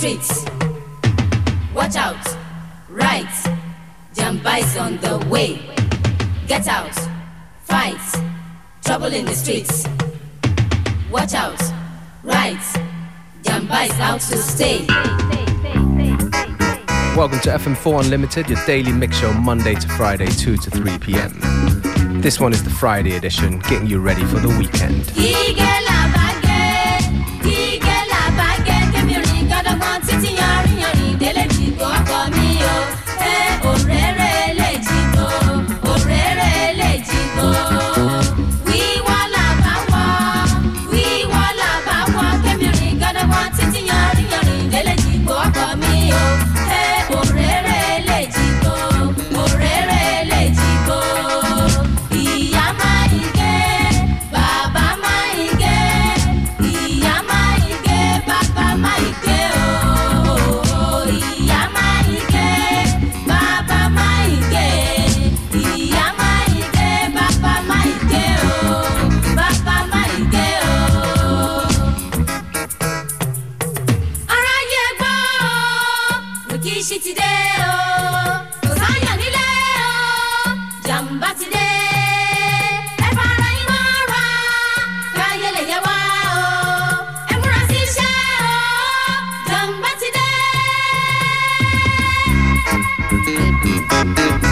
streets. Watch out, right, Jamba's on the way. Get out, fight, trouble in the streets. Watch out, right, Jamba is out to stay. Welcome to FM4 Unlimited, your daily mix show Monday to Friday, 2 to 3 p.m. This one is the Friday edition, getting you ready for the weekend. Mm-hmm.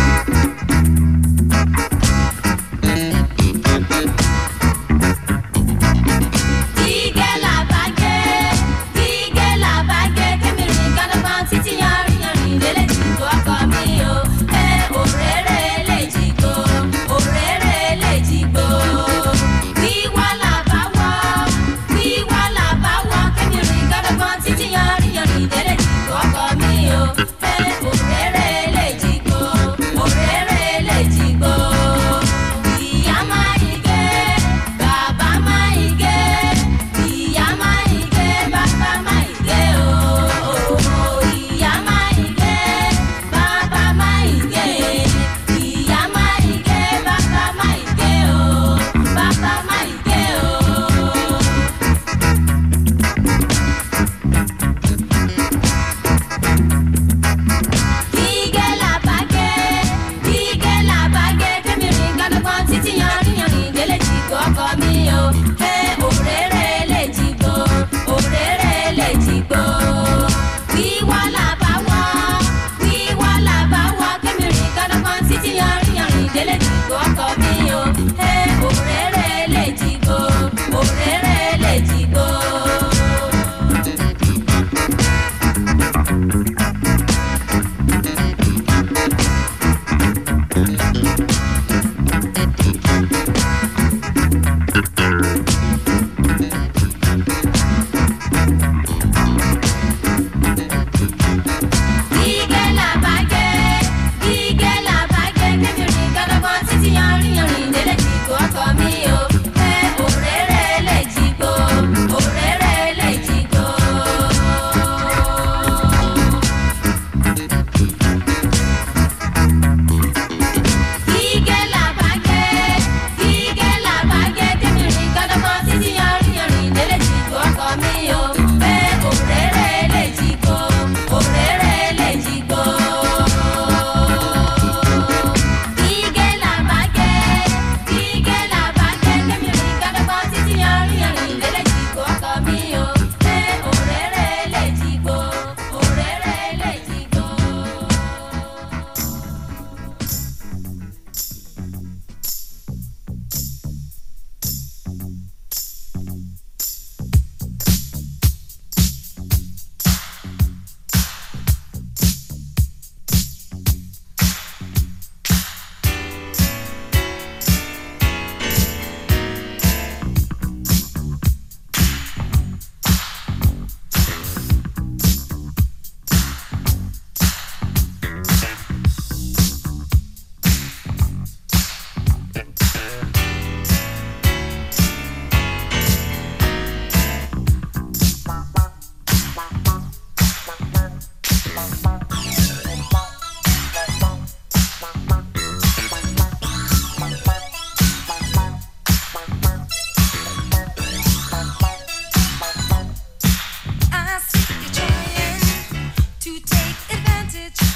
take advantage.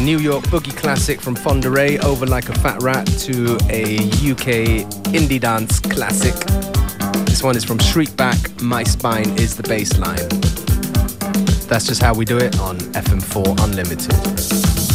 New York boogie classic from Fonderay, Over Like a Fat Rat, to a UK indie dance classic. This one is from Shriekback, My Spine is the Bassline. That's just how we do it on FM4 Unlimited.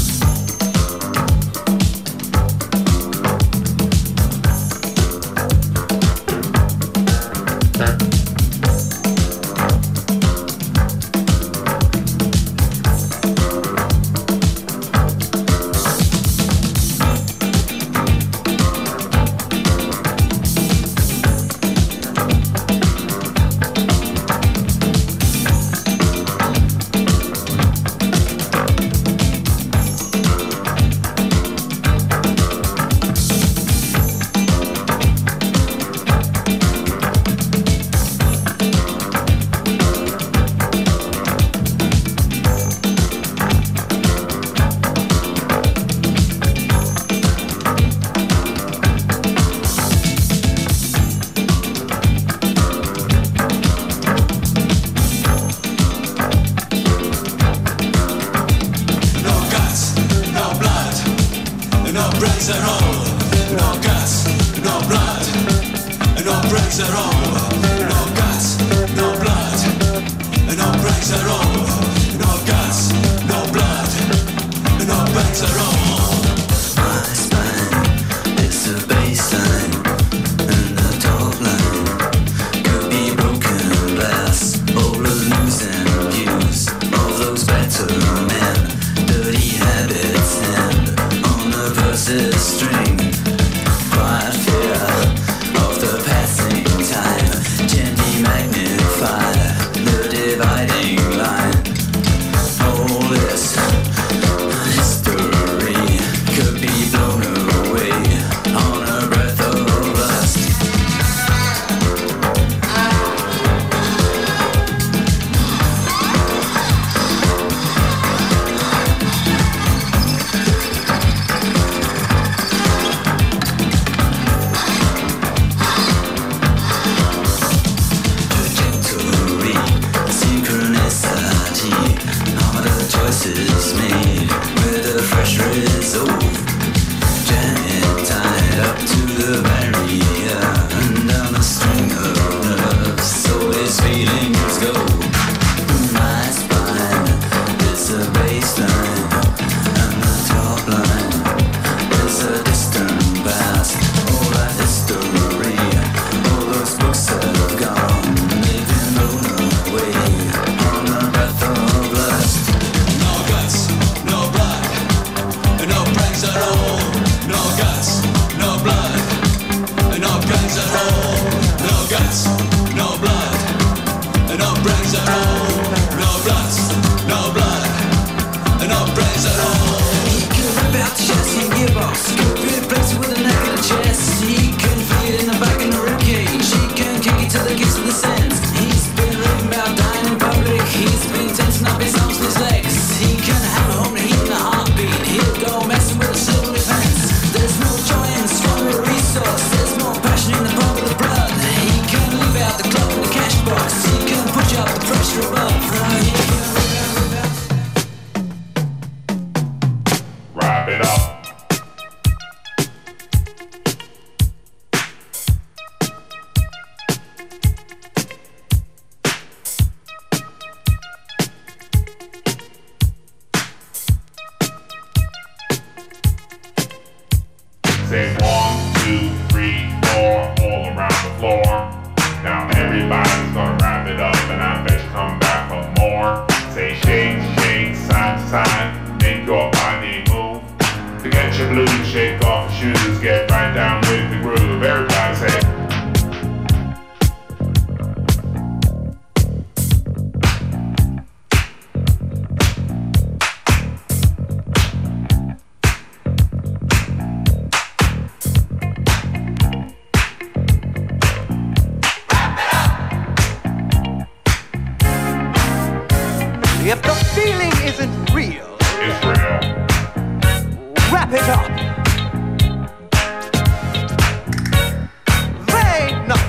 guts, no blood, no brains at all.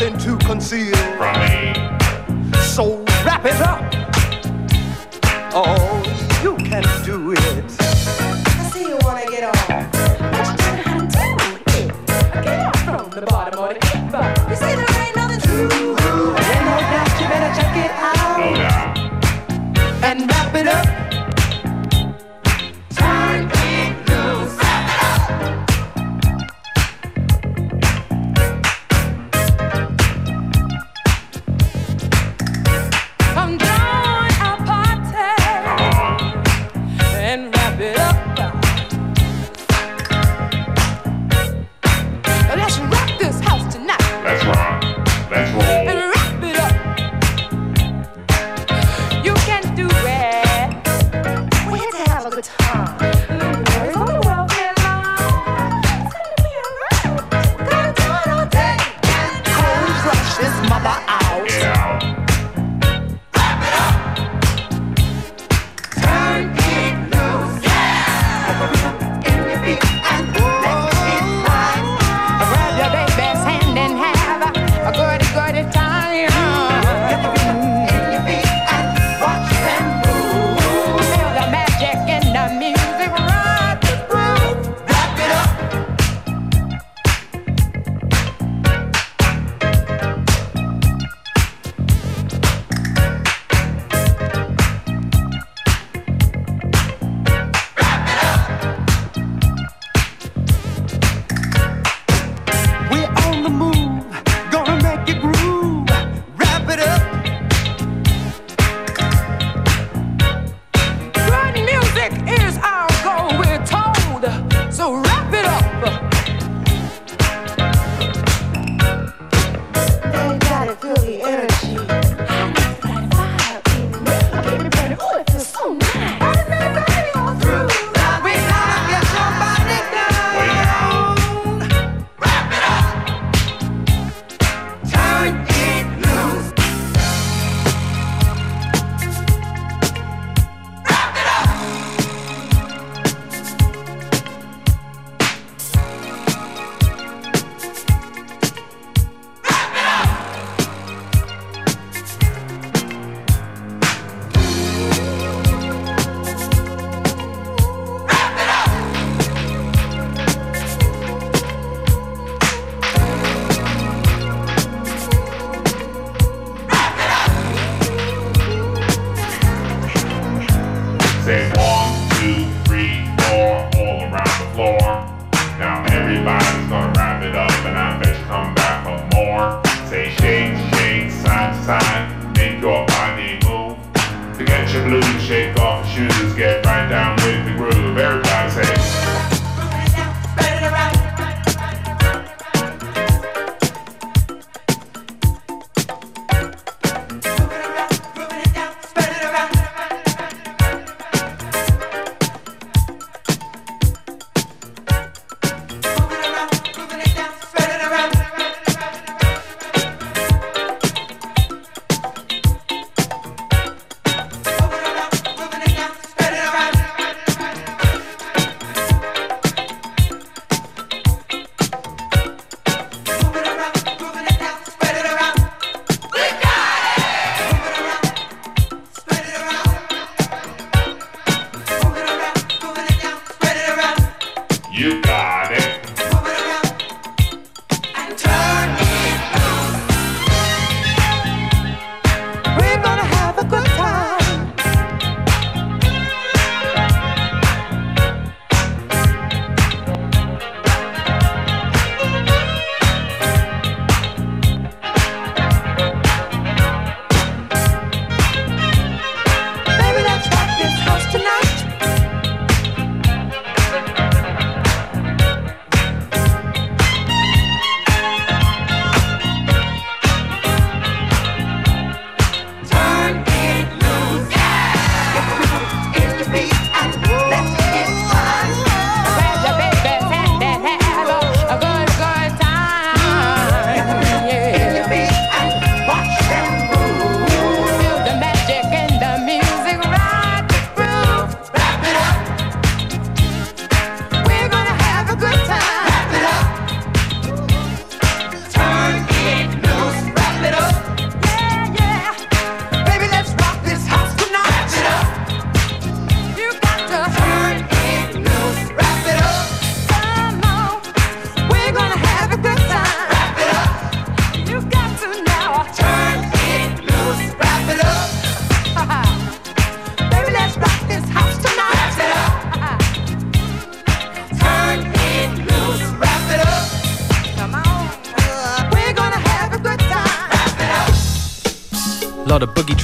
nothing to conceal from me. So wrap it up. Oh, you can do it. I see you wanna get off. But you don't. Get from the bottom of the kickback. You say there ain't nothing to you better check it out. And wrap it up.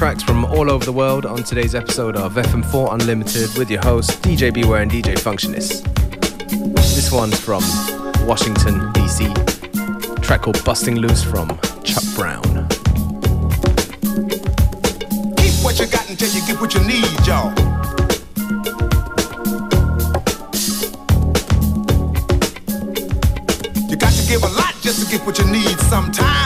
All over the world on today's episode of FM4 Unlimited with your host, DJ Beware and DJ Functionist. This one's from Washington, D.C. track called Busting Loose from Chuck Brown. Keep what you got until you get what you need, y'all. You got to give a lot just to get what you need sometimes,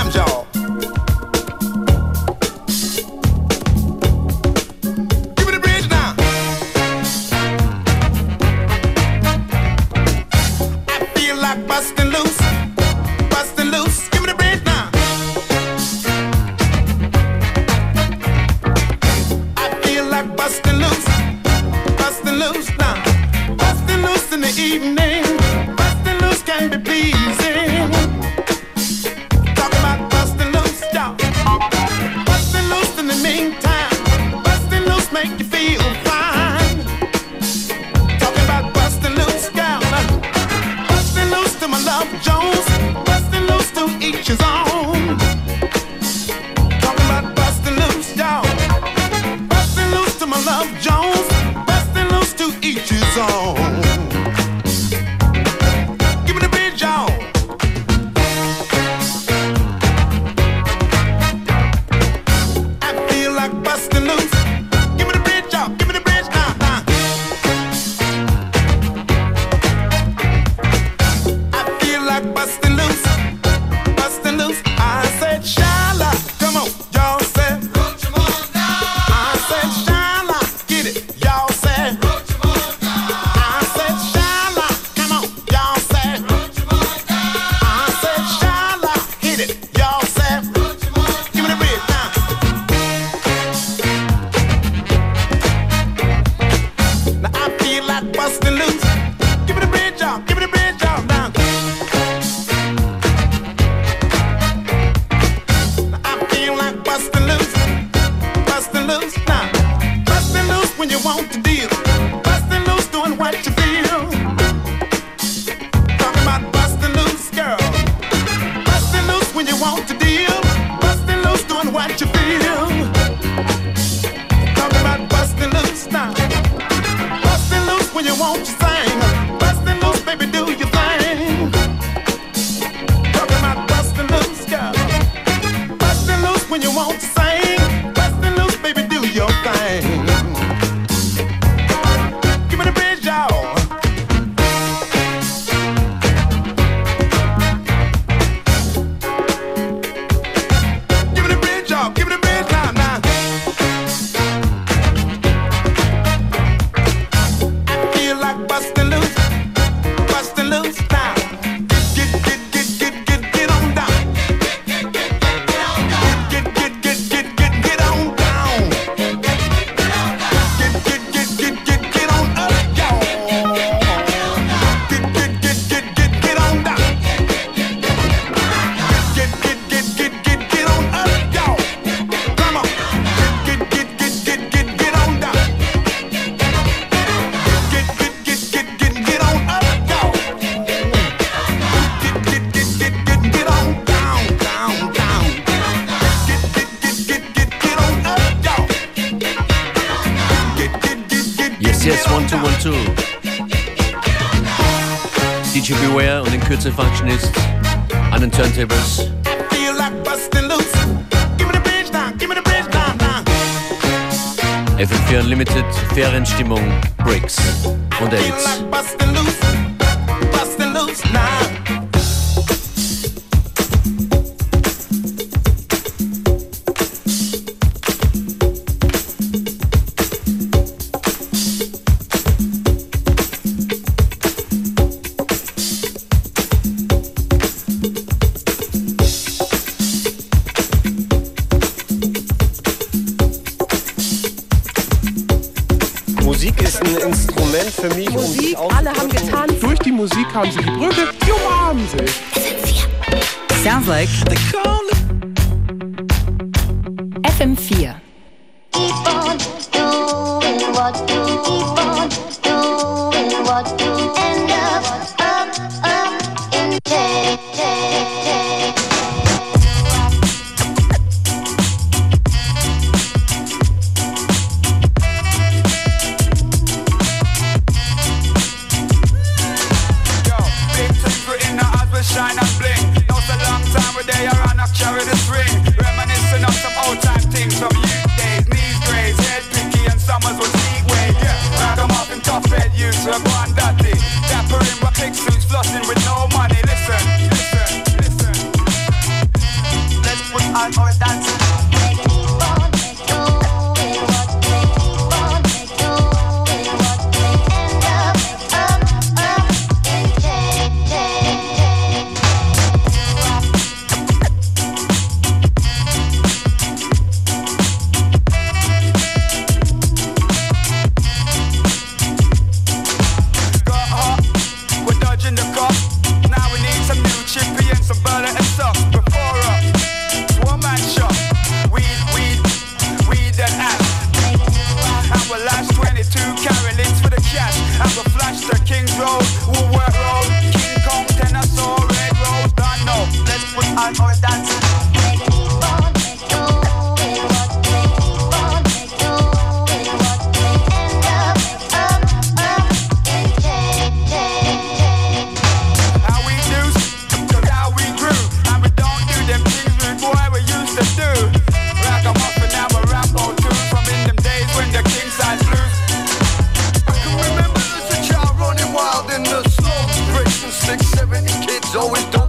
always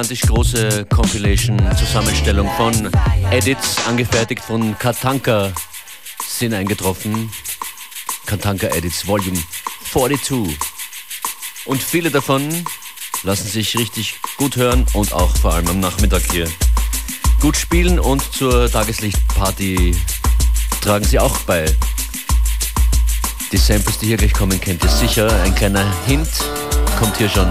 gigantisch große Compilation-Zusammenstellung von Edits, angefertigt von Katanka, sind eingetroffen. Katanka Edits Volume 42. Und viele davon lassen sich richtig gut hören und auch vor allem am Nachmittag hier gut spielen und zur Tageslichtparty tragen sie auch bei. Die Samples, die hier gleich kommen, kennt ihr sicher. Ein kleiner Hint kommt hier schon.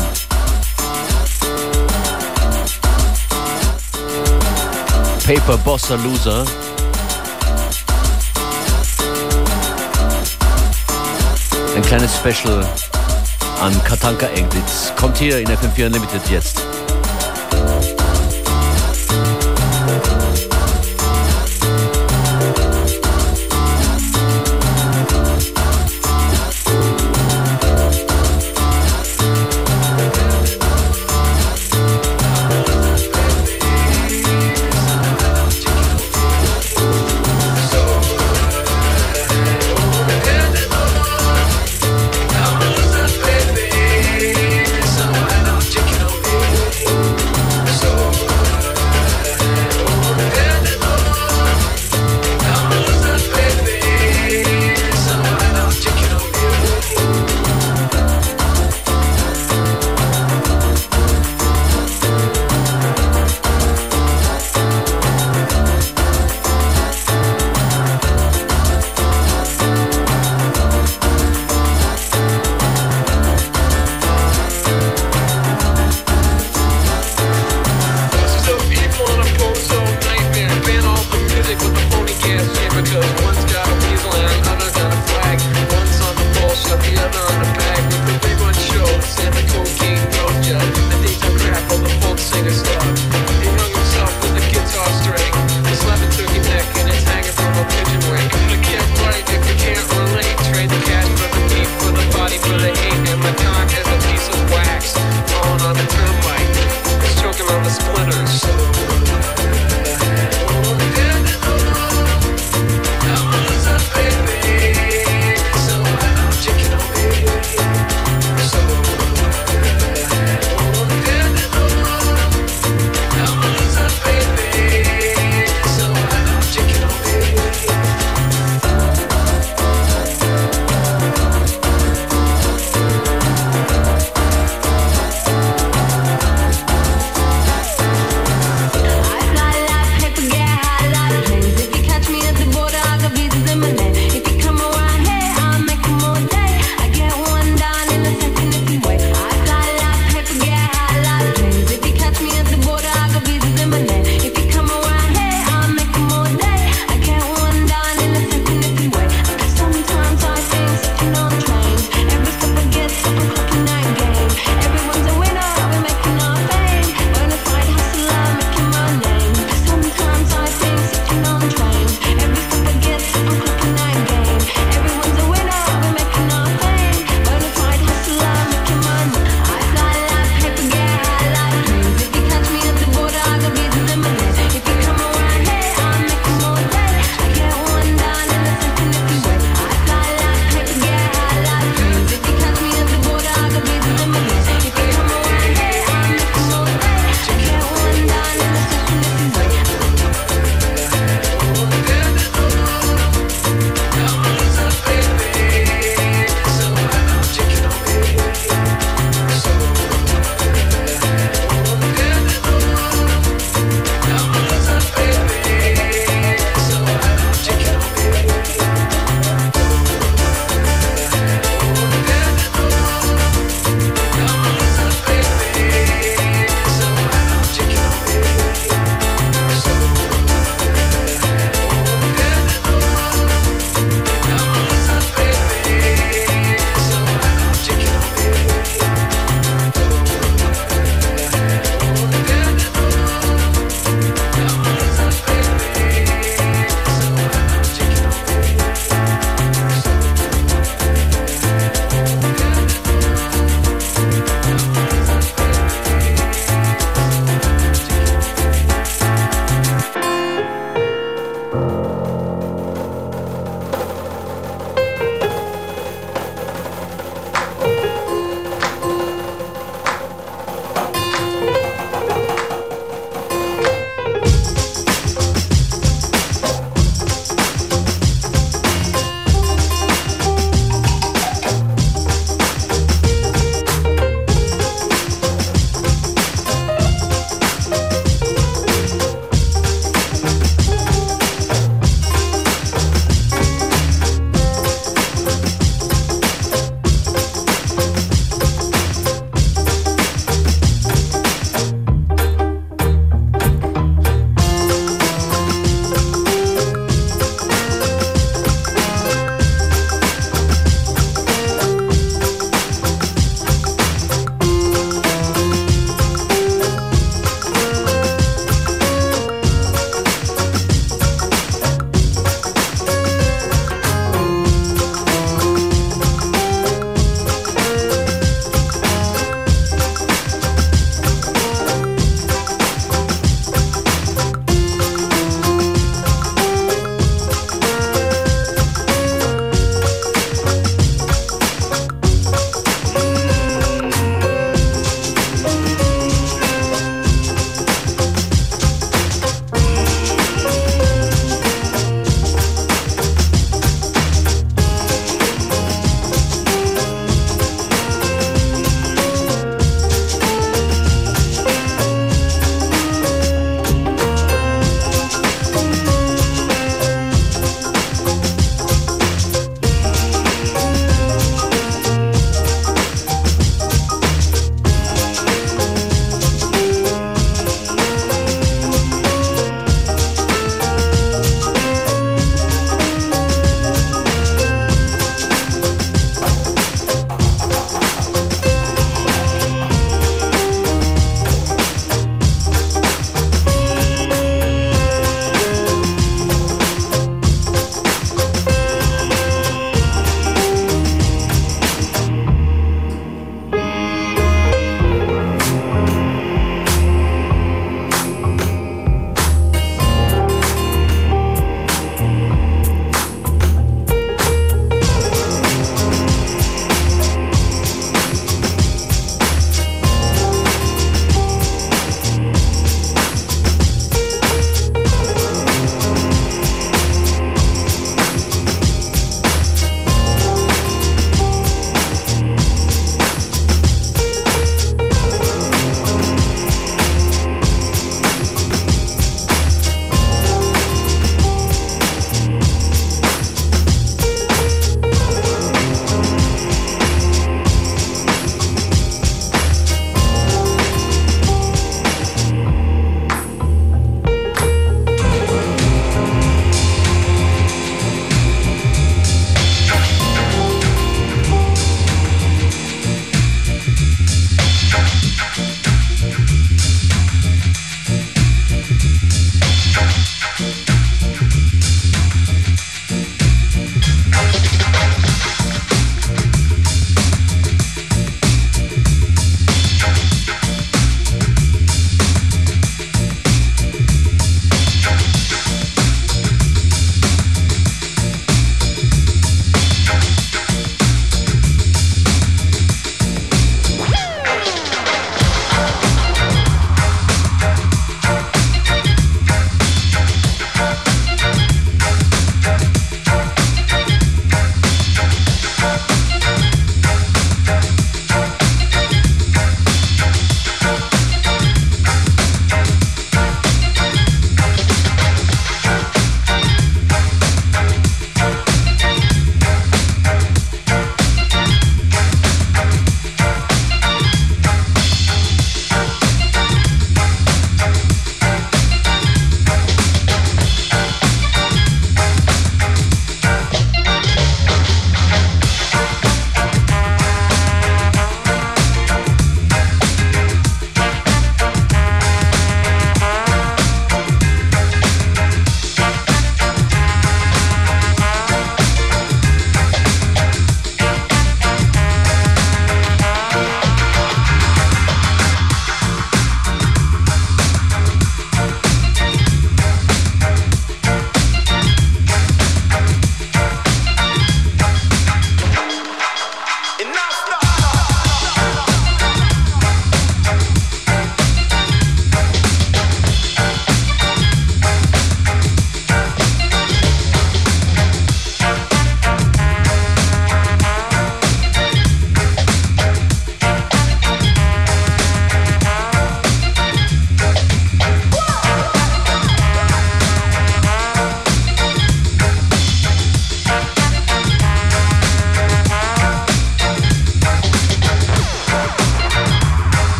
Paper Bossa Loser. Ein kleines Special an Katanka Englitz. Kommt hier in FM4 Unlimited jetzt.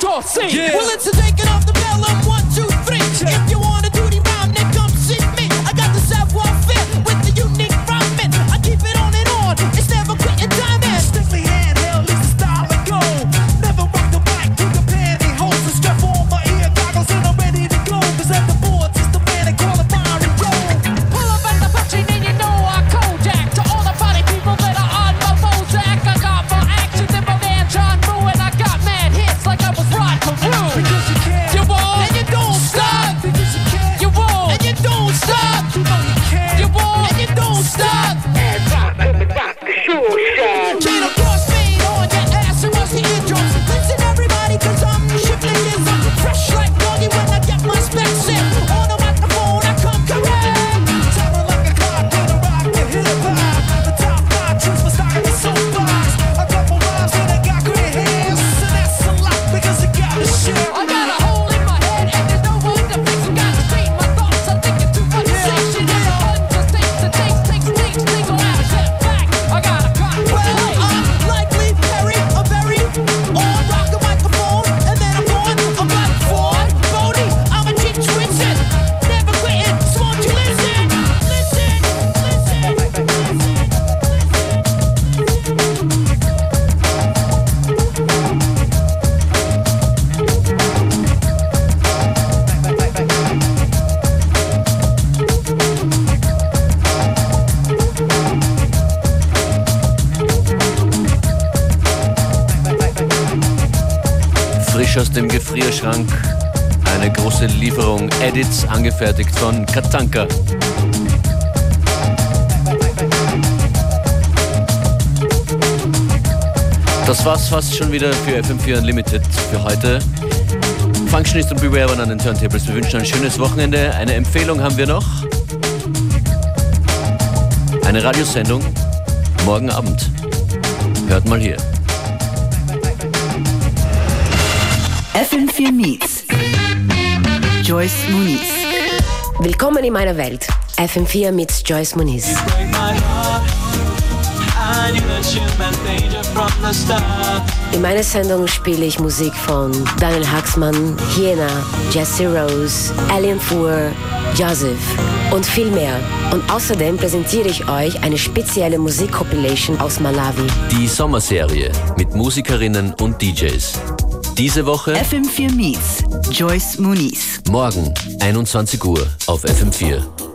tossing. sing. Yeah. Well, it's a taking off the bell of one, two, three. Yeah. If you want frisch aus dem Gefrierschrank. Eine große Lieferung Edits, angefertigt von Katanka. Das war's fast schon wieder für FM4 Unlimited für heute. Functionist und Beware an den Turntables. Wir wünschen ein schönes Wochenende. Eine Empfehlung haben wir noch. Eine Radiosendung morgen Abend. Hört mal hier. FM4 Meets Joyce Muniz. Willkommen in meiner Welt. FM4 mit Joyce Muniz. In meiner Sendung spiele ich Musik von Daniel Haxmann, Hiena, Jesse Rose, Alien Fuhr, Joseph und viel mehr. Und außerdem präsentiere ich euch eine spezielle Musikcompilation aus Malawi. Die Sommerserie mit Musikerinnen und DJs. Diese Woche FM4 Meets Joyce Muniz. Morgen, 21 Uhr auf FM4.